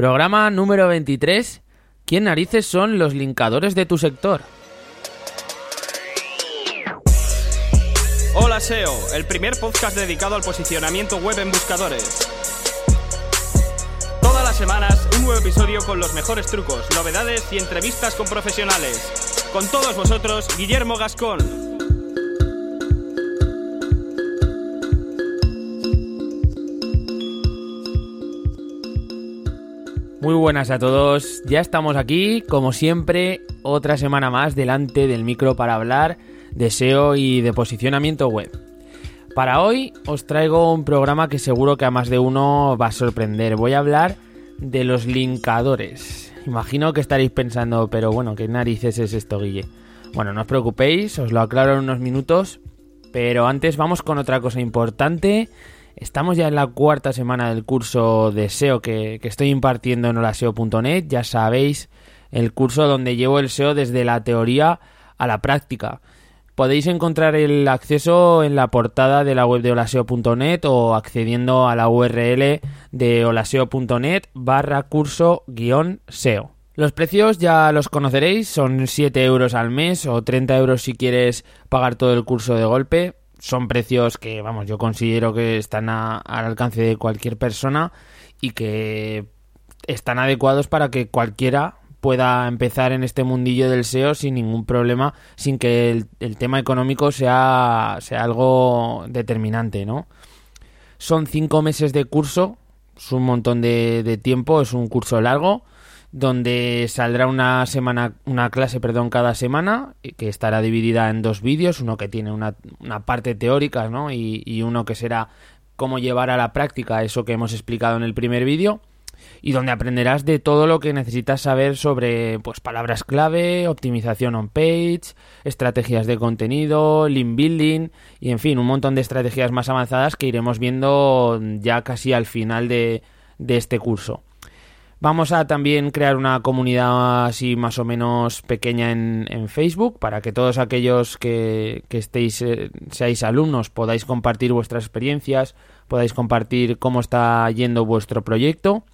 Programa número 23. ¿Quién narices son los linkadores de tu sector? Hola SEO, el primer podcast dedicado al posicionamiento web en buscadores. Todas las semanas un nuevo episodio con los mejores trucos, novedades y entrevistas con profesionales. Con todos vosotros, Guillermo Gascón. Muy buenas a todos, ya estamos aquí, como siempre, otra semana más delante del micro para hablar de SEO y de posicionamiento web. Para hoy os traigo un programa que seguro que a más de uno va a sorprender. Voy a hablar de los linkadores. Imagino que estaréis pensando, pero bueno, ¿qué narices es esto, Guille? Bueno, no os preocupéis, os lo aclaro en unos minutos, pero antes vamos con otra cosa importante Estamos ya en la cuarta semana del curso de SEO que, estoy impartiendo en holaseo.net. Ya sabéis, el curso donde llevo el SEO desde la teoría a la práctica. Podéis encontrar el acceso en la portada de la web de holaseo.net o accediendo a la URL de holaseo.net barra curso guion SEO. Los precios ya los conoceréis, son 7 euros al mes o 30 euros si quieres pagar todo el curso de golpe son precios que, vamos, yo considero que están al alcance de cualquier persona y que están adecuados para que cualquiera pueda empezar en este mundillo del SEO sin ningún problema, sin que el, tema económico sea, sea algo determinante, ¿no? Son cinco meses de curso, es un montón de tiempo, es un curso largo, donde saldrá una semana, una clase, perdón, cada semana, que estará dividida en dos vídeos, uno que tiene una, una parte teórica, ¿no? Y, y, uno que será cómo llevar a la práctica eso que hemos explicado en el primer vídeo y donde aprenderás de todo lo que necesitas saber sobre pues palabras clave, optimización on page, estrategias de contenido, link building y en fin, un montón de estrategias más avanzadas que iremos viendo ya casi al final de, de este curso. Vamos a también crear una comunidad así más o menos pequeña en, Facebook para que todos aquellos que, estéis, eh, seáis alumnos podáis compartir vuestras experiencias, podáis compartir cómo está yendo vuestro proyecto.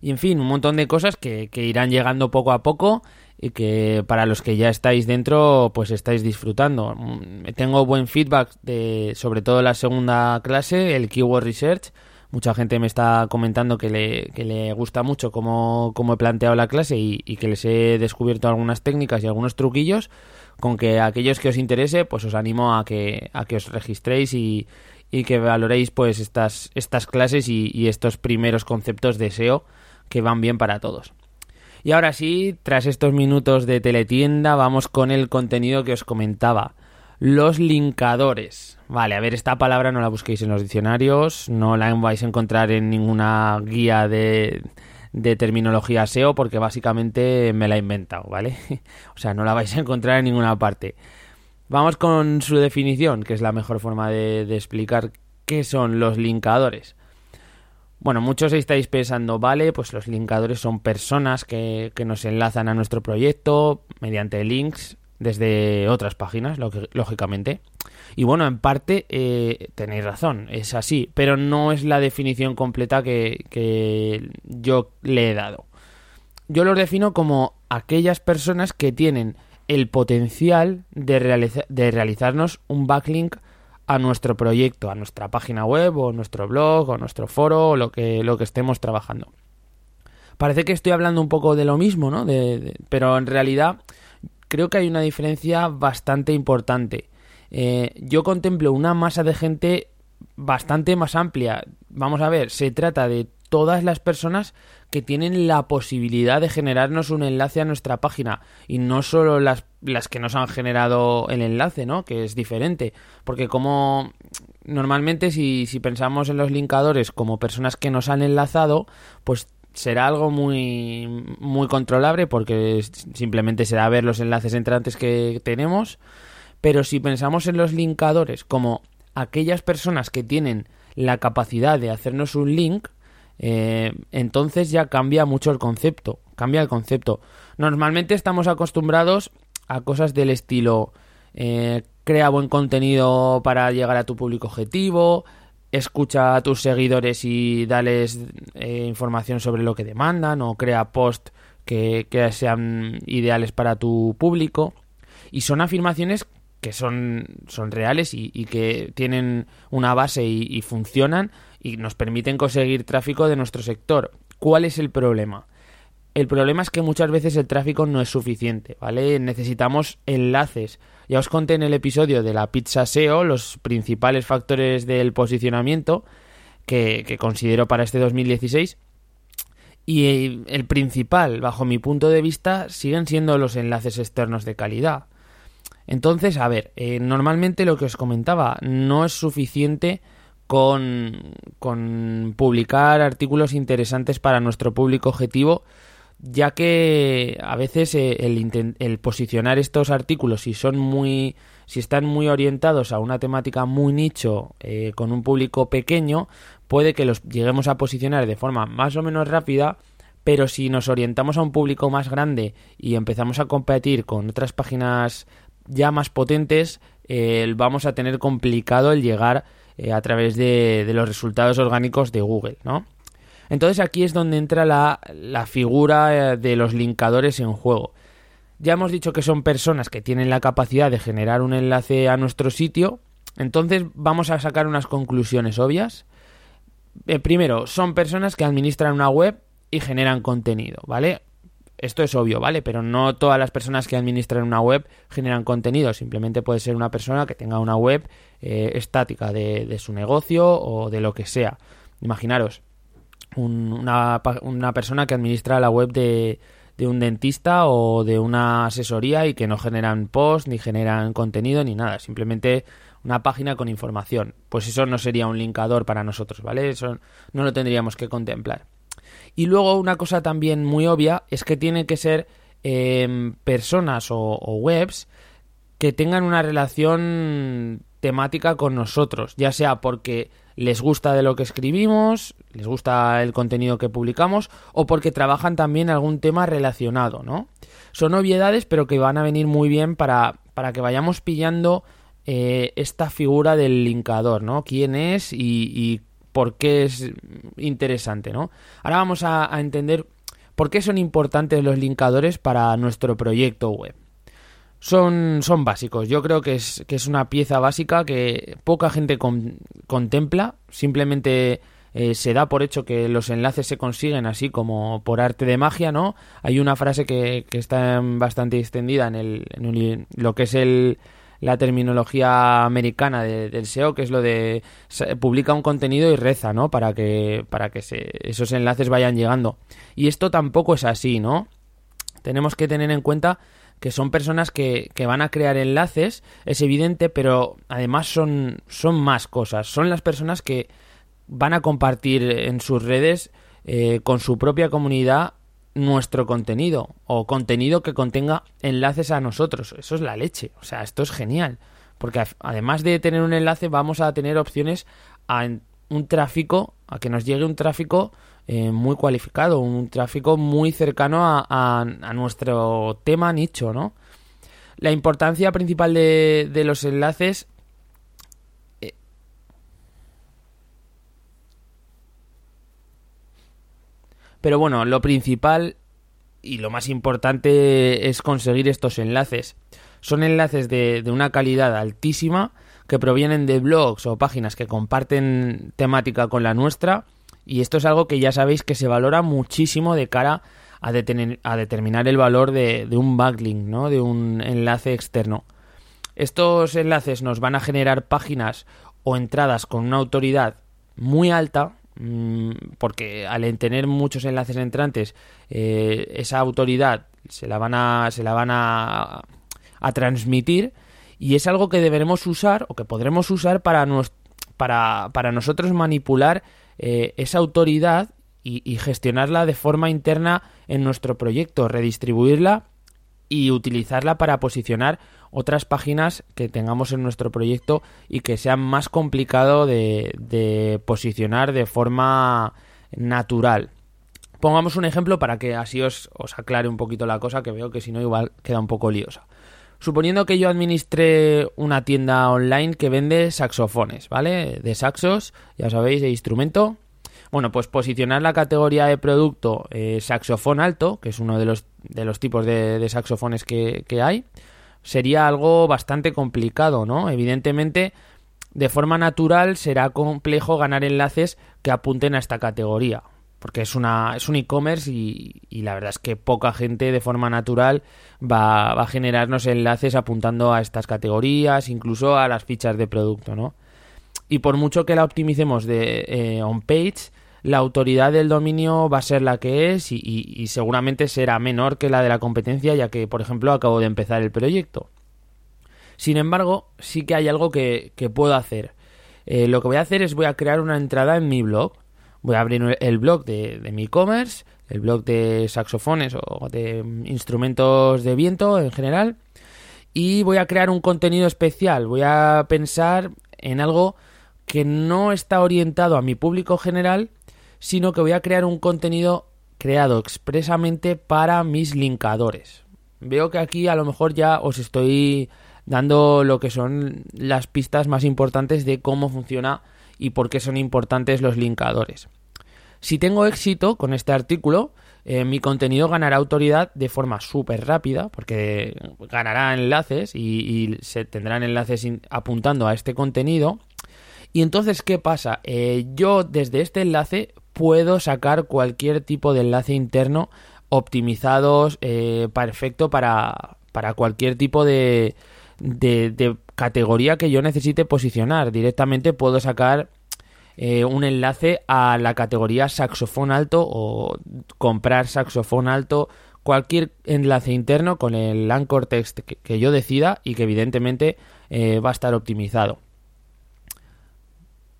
Y en fin, un montón de cosas que, irán llegando poco a poco y que para los que ya estáis dentro pues estáis disfrutando. Mm, tengo buen feedback de sobre todo la segunda clase, el Keyword Research mucha gente me está comentando que le, que le gusta mucho cómo, cómo he planteado la clase y, que les he descubierto algunas técnicas y algunos truquillos, con que aquellos que os interese, pues os animo a que, a que os registréis y, y que valoréis pues estas, estas clases y, y estos primeros conceptos de SEO que van bien para todos. Y ahora sí, tras estos minutos de teletienda, vamos con el contenido que os comentaba. Los linkadores. Vale, a ver, esta palabra no la busquéis en los diccionarios, no la vais a encontrar en ninguna guía de, terminología SEO porque básicamente me la he inventado, ¿vale? o sea, no la vais a encontrar en ninguna parte. Vamos con su definición, que es la mejor forma de, de explicar qué son los linkadores. Bueno, muchos estáis pensando, vale, pues los linkadores son personas que, que nos enlazan a nuestro proyecto mediante links desde otras páginas, lógicamente. Y bueno, en parte eh, tenéis razón, es así, pero no es la definición completa que, yo le he dado. Yo los defino como aquellas personas que tienen el potencial de, de realizarnos un backlink a nuestro proyecto, a nuestra página web o nuestro blog o nuestro foro o lo que, lo que estemos trabajando. Parece que estoy hablando un poco de lo mismo, ¿no? pero en realidad creo que hay una diferencia bastante importante. Eh, yo contemplo una masa de gente bastante más amplia. Vamos a ver, se trata de todas las personas que tienen la posibilidad de generarnos un enlace a nuestra página y no solo las, las que nos han generado el enlace, ¿no? Que es diferente. Porque como normalmente si, si pensamos en los linkadores como personas que nos han enlazado, pues será algo muy, muy controlable porque simplemente será ver los enlaces entrantes que tenemos. Pero si pensamos en los linkadores como aquellas personas que tienen la capacidad de hacernos un link, eh, entonces ya cambia mucho el concepto. Cambia el concepto. Normalmente estamos acostumbrados a cosas del estilo eh, crea buen contenido para llegar a tu público objetivo, escucha a tus seguidores y dales eh, información sobre lo que demandan o crea posts que, sean ideales para tu público. Y son afirmaciones que son, son reales y, que tienen una base y, funcionan y nos permiten conseguir tráfico de nuestro sector. ¿Cuál es el problema? El problema es que muchas veces el tráfico no es suficiente, ¿vale? Necesitamos enlaces. Ya os conté en el episodio de la pizza SEO los principales factores del posicionamiento que, considero para este 2016 y el principal, bajo mi punto de vista, siguen siendo los enlaces externos de calidad. Entonces, a ver, eh, normalmente lo que os comentaba, no es suficiente con, con publicar artículos interesantes para nuestro público objetivo, ya que a veces eh, el, el, posicionar estos artículos, si son muy, si están muy orientados a una temática muy nicho, eh, con un público pequeño, puede que los lleguemos a posicionar de forma más o menos rápida, pero si nos orientamos a un público más grande y empezamos a competir con otras páginas ya más potentes, eh, vamos a tener complicado el llegar a través de, de los resultados orgánicos de Google, ¿no? Entonces aquí es donde entra la, figura eh, de los linkadores en juego. Ya hemos dicho que son personas que tienen la capacidad de generar un enlace a nuestro sitio. Entonces vamos a sacar unas conclusiones obvias. Eh, primero, son personas que administran una web y generan contenido, ¿vale? Esto es obvio, ¿vale? Pero no todas las personas que administran una web generan contenido. Simplemente puede ser una persona que tenga una web eh, estática de, su negocio o de lo que sea. Imaginaros, una, una, persona que administra la web de, de un dentista o de una asesoría y que no generan post, ni generan contenido, ni nada. Simplemente una página con información. Pues eso no sería un linkador para nosotros, ¿vale? Eso no lo tendríamos que contemplar. Y luego una cosa también muy obvia es que tienen que ser em, personas o, o webs que tengan una relación temática con nosotros, ya sea porque les gusta de lo que escribimos, les gusta el contenido que publicamos o porque trabajan también algún tema relacionado, ¿no? Son obviedades pero que van a venir muy bien para, para que vayamos pillando eh, esta figura del linkador, ¿no? ¿Quién es y, por qué es interesante, ¿no? Ahora vamos a entender por qué son importantes los linkadores para nuestro proyecto web son, son básicos. Yo creo que es, que es una pieza básica que poca gente contempla. Simplemente eh, se da por hecho que los enlaces se consiguen así como por arte de magia, ¿no? Hay una frase que, que está bastante extendida en, el, en lo que es el, la terminología americana del SEO, que es lo de publica un contenido y reza, ¿no? Para que, para que se, esos enlaces vayan llegando. Y esto tampoco es así, ¿no? Tenemos que tener en cuenta que son personas que, que, van a crear enlaces, es evidente, pero además son, son más cosas. Son las personas que van a compartir en sus redes eh, con su propia comunidad nuestro contenido o contenido que contenga enlaces a nosotros. Eso es la leche. O sea, esto es genial. Porque además de tener un enlace vamos a tener opciones a un tráfico, a que nos llegue un tráfico eh, muy cualificado, un tráfico muy cercano a, nuestro tema nicho, ¿no? La importancia principal de, los enlaces eh, Pero bueno, lo principal y lo más importante es conseguir estos enlaces. Son enlaces de, de, una calidad altísima que provienen de blogs o páginas que comparten temática con la nuestra y esto es algo que ya sabéis que se valora muchísimo de cara a, a determinar el valor de, un backlink, ¿no? de un enlace externo. Estos enlaces nos van a generar páginas o entradas con una autoridad muy alta, mm, porque al tener muchos enlaces entrantes, eh, esa autoridad se la van a, se la van a, a transmitir y es algo que deberemos usar o que podremos usar para, para, para nosotros manipular eh, esa autoridad y, gestionarla de forma interna en nuestro proyecto, redistribuirla y utilizarla para posicionar otras páginas que tengamos en nuestro proyecto y que sean más complicado de, posicionar de forma natural. Pongamos un ejemplo para que así os, os, aclare un poquito la cosa, que veo que si no igual queda un poco liosa. Suponiendo que yo administre una tienda online que vende saxofones, ¿vale? De saxos, ya sabéis, de instrumento. Bueno, pues posicionar la categoría de producto eh, saxofón alto, que es uno de los, de los tipos de, saxofones que, que hay, sería algo bastante complicado, ¿no? Evidentemente, de forma natural será complejo ganar enlaces que apunten a esta categoría porque es una es un e-commerce y, la verdad es que poca gente de forma natural va, va, a generarnos enlaces apuntando a estas categorías, incluso a las fichas de producto, ¿no? Y por mucho que la optimicemos de eh, on page, la autoridad del dominio va a ser la que es y, seguramente será menor que la de la competencia, ya que, por ejemplo, acabo de empezar el proyecto. Sin embargo, sí que hay algo que, puedo hacer. Eh, lo que voy a hacer es voy a crear una entrada en mi blog voy a abrir el blog de, mi e-commerce, el blog de saxofones o de instrumentos de viento en general, y voy a crear un contenido especial. Voy a pensar en algo que no está orientado a mi público general, sino que voy a crear un contenido creado expresamente para mis linkadores. Veo que aquí a lo mejor ya os estoy dando lo que son las pistas más importantes de cómo funciona y por qué son importantes los linkadores. Si tengo éxito con este artículo, eh, mi contenido ganará autoridad de forma súper rápida, porque ganará enlaces y, se tendrán enlaces apuntando a este contenido. Y entonces, ¿qué pasa? Eh, yo desde este enlace puedo sacar cualquier tipo de enlace interno optimizados, eh, perfecto para, para cualquier tipo de, de, categoría que yo necesite posicionar. Directamente puedo sacar eh, un enlace a la categoría saxofón alto o comprar saxofón alto. Cualquier enlace interno con el anchor text que, yo decida y que evidentemente eh, va a estar optimizado.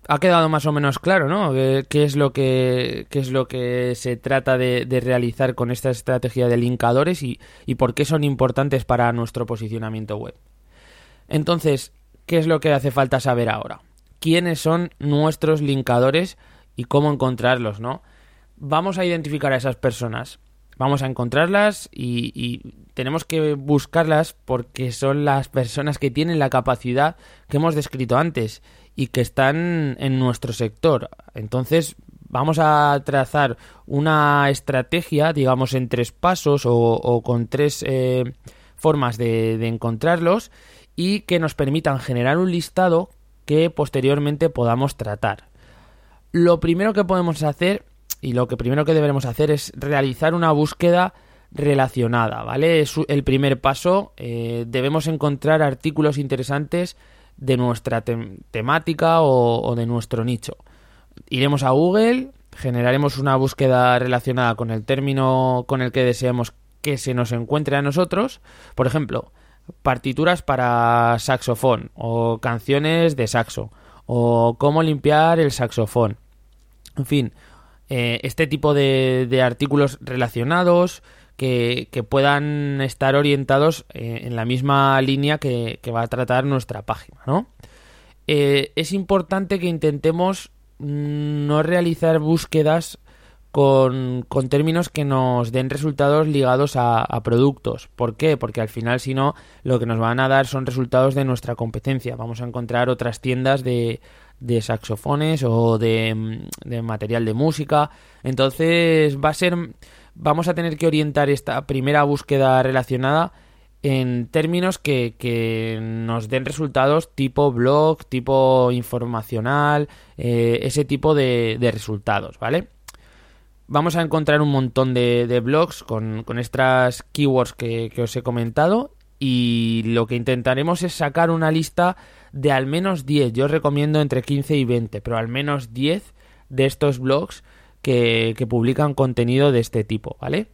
Ha quedado más o menos claro, ¿no? ¿Qué, es, lo que, es lo que se trata de, realizar con esta estrategia de linkadores y por qué son importantes para nuestro posicionamiento web? Entonces, ¿qué es lo que hace falta saber ahora? ¿Quiénes son nuestros linkadores y cómo encontrarlos, no? Vamos a identificar a esas personas. Vamos a encontrarlas y, tenemos que buscarlas porque son las personas que tienen la capacidad que hemos descrito antes y que están en nuestro sector. Entonces, vamos a trazar una estrategia, digamos, en tres pasos o, con tres eh, formas de encontrarlos y que nos permitan generar un listado que posteriormente podamos tratar. Lo primero que podemos hacer y lo que primero que deberemos hacer es realizar una búsqueda relacionada, ¿vale? Es el primer paso. Eh, debemos encontrar artículos interesantes de nuestra temática o, de nuestro nicho. Iremos a Google, generaremos una búsqueda relacionada con el término con el que deseamos que se nos encuentre a nosotros. Por ejemplo, partituras para saxofón o canciones de saxo o cómo limpiar el saxofón. En fin, eh, este tipo de, artículos relacionados que, puedan estar orientados eh, en la misma línea que, va a tratar nuestra página, ¿no? Eh, es importante que intentemos mm, no realizar búsquedas con, términos que nos den resultados ligados a, productos. ¿Por qué? Porque al final, si no, lo que nos van a dar son resultados de nuestra competencia. Vamos a encontrar otras tiendas de, de saxofones o de, de, material de música. Entonces, va a ser. Vamos a tener que orientar esta primera búsqueda relacionada en términos que, que nos den resultados tipo blog, tipo informacional, eh, ese tipo de, de resultados, ¿vale? Vamos a encontrar un montón de, blogs con, estas keywords que, os he comentado y lo que intentaremos es sacar una lista de al menos 10, yo os recomiendo entre 15 y 20, pero al menos 10 de estos blogs que, que publican contenido de este tipo, ¿vale?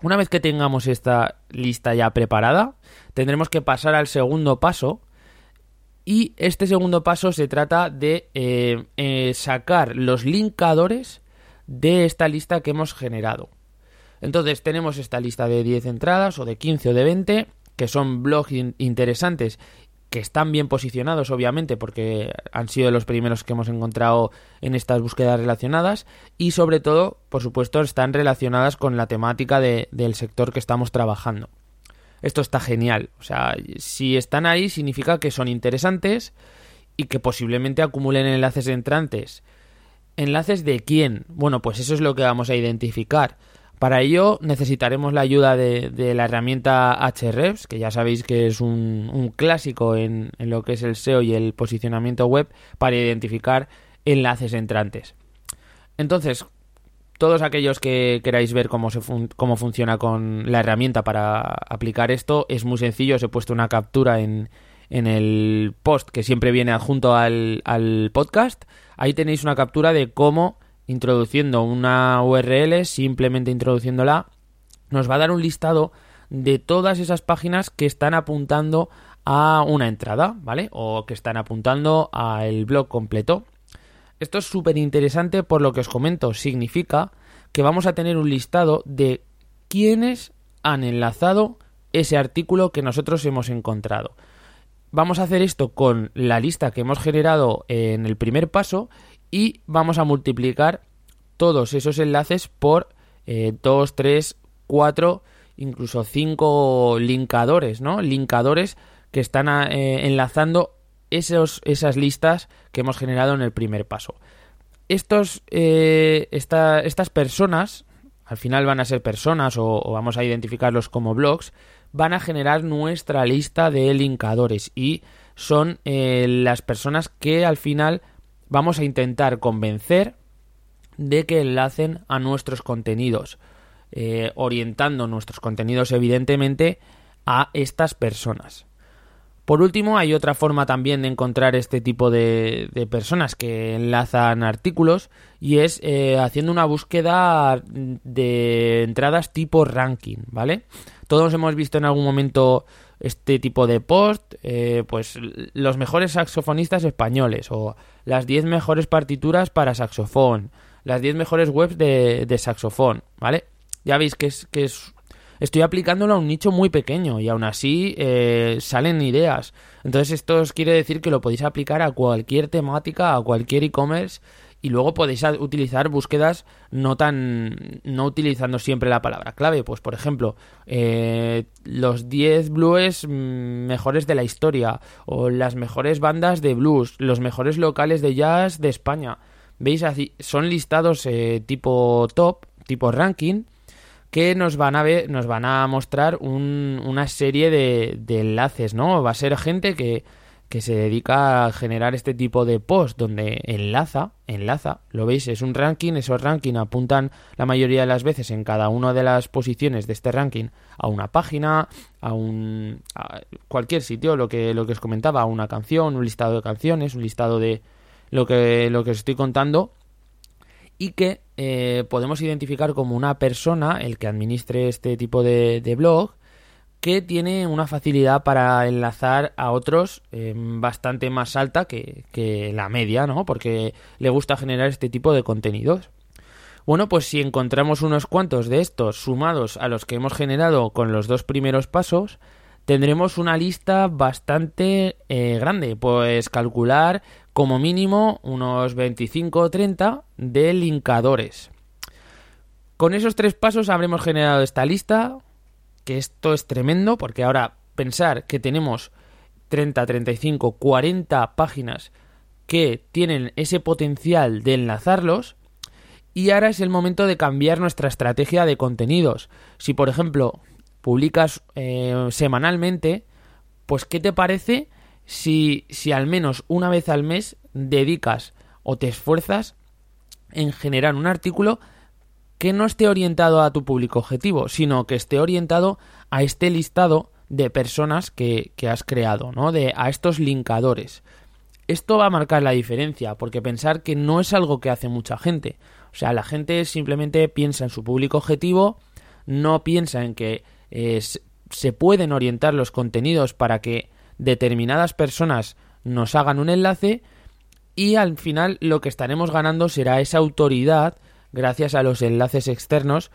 Una vez que tengamos esta lista ya preparada, tendremos que pasar al segundo paso, y este segundo paso se trata de eh, eh, sacar los linkadores de esta lista que hemos generado. Entonces tenemos esta lista de 10 entradas o de 15 o de 20 que son blogs interesantes que están bien posicionados obviamente porque han sido los primeros que hemos encontrado en estas búsquedas relacionadas y sobre todo por supuesto están relacionadas con la temática del sector que estamos trabajando. esto está genial. O sea, si están ahí significa que son interesantes y que posiblemente acumulen enlaces entrantes. ¿Enlaces de quién? Bueno, pues eso es lo que vamos a identificar. Para ello necesitaremos la ayuda de, la herramienta Hrefs, que ya sabéis que es un, clásico en, lo que es el SEO y el posicionamiento web para identificar enlaces entrantes. Entonces, todos aquellos que queráis ver cómo, cómo funciona con la herramienta para aplicar esto, es muy sencillo. Os he puesto una captura en, el post que siempre viene adjunto al, al podcast. Ahí tenéis una captura de cómo introduciendo una URL, simplemente introduciéndola, nos va a dar un listado de todas esas páginas que están apuntando a una entrada, ¿vale? O que están apuntando al blog completo. Esto es súper interesante por lo que os comento. Significa que vamos a tener un listado de quiénes han enlazado ese artículo que nosotros hemos encontrado. Vamos a hacer esto con la lista que hemos generado en el primer paso y vamos a multiplicar todos esos enlaces por 2, 3, 4, incluso 5 linkadores, ¿no? Linkadores que están eh, enlazando esos, esas listas que hemos generado en el primer paso. Estos, eh, estas personas, al final van a ser personas o, vamos a identificarlos como blogs, van a generar nuestra lista de linkadores y son eh, las personas que al final vamos a intentar convencer de que enlacen a nuestros contenidos, eh, orientando nuestros contenidos evidentemente a estas personas. Por último, hay otra forma también de encontrar este tipo de, personas que enlazan artículos y es eh, haciendo una búsqueda de entradas tipo ranking, ¿vale? Todos hemos visto en algún momento este tipo de post, eh, pues los mejores saxofonistas españoles o las 10 mejores partituras para saxofón, las 10 mejores webs de, de saxofón, ¿vale? Ya veis que es, que es estoy aplicándolo a un nicho muy pequeño y aún así eh, salen ideas. Entonces esto os quiere decir que lo podéis aplicar a cualquier temática, a cualquier e-commerce y luego podéis utilizar búsquedas no tan no utilizando siempre la palabra clave. Pues por ejemplo eh, los 10 blues mejores de la historia o las mejores bandas de blues los mejores locales de jazz de España. Veis así son listados eh, tipo top tipo ranking que nos van a ver, nos van a mostrar una serie de, enlaces, ¿no? Va a ser gente que, que se dedica a generar este tipo de post donde enlaza, enlaza, lo veis, es un ranking, esos rankings apuntan la mayoría de las veces en cada una de las posiciones de este ranking a una página, a un a cualquier sitio, lo que lo que os comentaba, a una canción, un listado de canciones, un listado de lo que lo que os estoy contando y que eh, podemos identificar como una persona, el que administre este tipo de, blog, que tiene una facilidad para enlazar a otros eh, bastante más alta que, la media, ¿no? Porque le gusta generar este tipo de contenidos. Bueno, pues si encontramos unos cuantos de estos sumados a los que hemos generado con los dos primeros pasos, tendremos una lista bastante eh, grande, pues calcular como mínimo unos 25 o 30 de linkadores. Con esos tres pasos habremos generado esta lista, que esto es tremendo, porque ahora pensar que tenemos 30, 35, 40 páginas que tienen ese potencial de enlazarlos, y ahora es el momento de cambiar nuestra estrategia de contenidos. Si por ejemplo publicas eh, semanalmente, pues ¿qué te parece si, si al menos una vez al mes dedicas o te esfuerzas en generar un artículo que no esté orientado a tu público objetivo, sino que esté orientado a este listado de personas que, que has creado, ¿no? De, a estos linkadores. Esto va a marcar la diferencia, porque pensar que no es algo que hace mucha gente. O sea, la gente simplemente piensa en su público objetivo, no piensa en que se pueden orientar los contenidos para que determinadas personas nos hagan un enlace y al final lo que estaremos ganando será esa autoridad gracias a los enlaces externos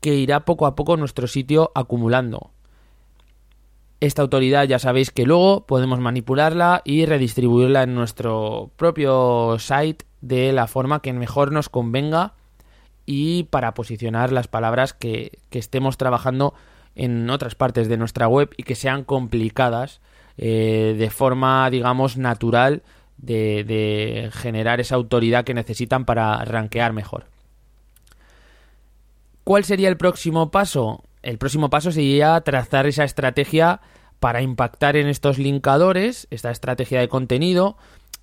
que irá poco a poco nuestro sitio acumulando. Esta autoridad ya sabéis que luego podemos manipularla y redistribuirla en nuestro propio site de la forma que mejor nos convenga y para posicionar las palabras que, estemos trabajando en otras partes de nuestra web y que sean complicadas eh, de forma, digamos, natural de, generar esa autoridad que necesitan para rankear mejor. ¿Cuál sería el próximo paso? El próximo paso sería trazar esa estrategia para impactar en estos linkadores, esta estrategia de contenido.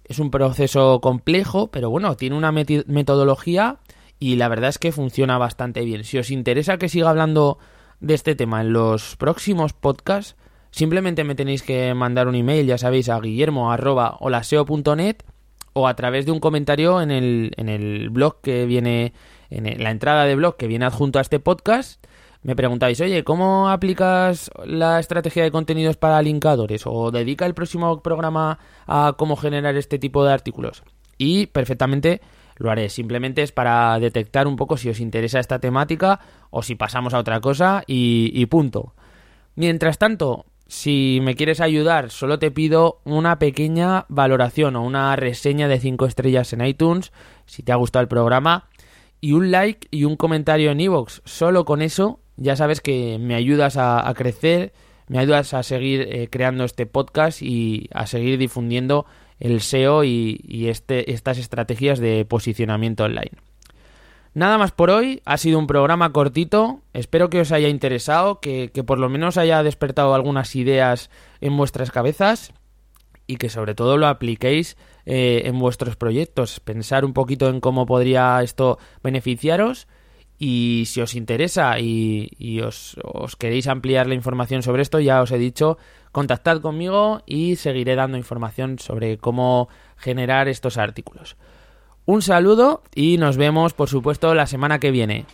Es un proceso complejo, pero bueno, tiene una metodología y la verdad es que funciona bastante bien. Si os interesa que siga hablando de este tema en los próximos podcasts, simplemente me tenéis que mandar un email, ya sabéis, a guillermo.holaseo.net o a través de un comentario en el, en el blog que viene, en la entrada de blog que viene adjunto a este podcast. Me preguntáis, oye, ¿cómo aplicas la estrategia de contenidos para linkadores? ¿O dedica el próximo programa a cómo generar este tipo de artículos? Y perfectamente lo haré. Simplemente es para detectar un poco si os interesa esta temática o si pasamos a otra cosa y, punto. Mientras tanto, si me quieres ayudar, solo te pido una pequeña valoración o una reseña de 5 estrellas en iTunes, si te ha gustado el programa, y un like y un comentario en iVoox. Solo con eso ya sabes que me ayudas a, crecer, me ayudas a seguir eh, creando este podcast y a seguir difundiendo el SEO y, este, estas estrategias de posicionamiento online. Nada más por hoy, ha sido un programa cortito, espero que os haya interesado, que, por lo menos haya despertado algunas ideas en vuestras cabezas y que sobre todo lo apliquéis eh, en vuestros proyectos, pensar un poquito en cómo podría esto beneficiaros. Y si os interesa y, os, os, queréis ampliar la información sobre esto, ya os he dicho, contactad conmigo y seguiré dando información sobre cómo generar estos artículos. Un saludo y nos vemos, por supuesto, la semana que viene.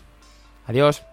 Adiós.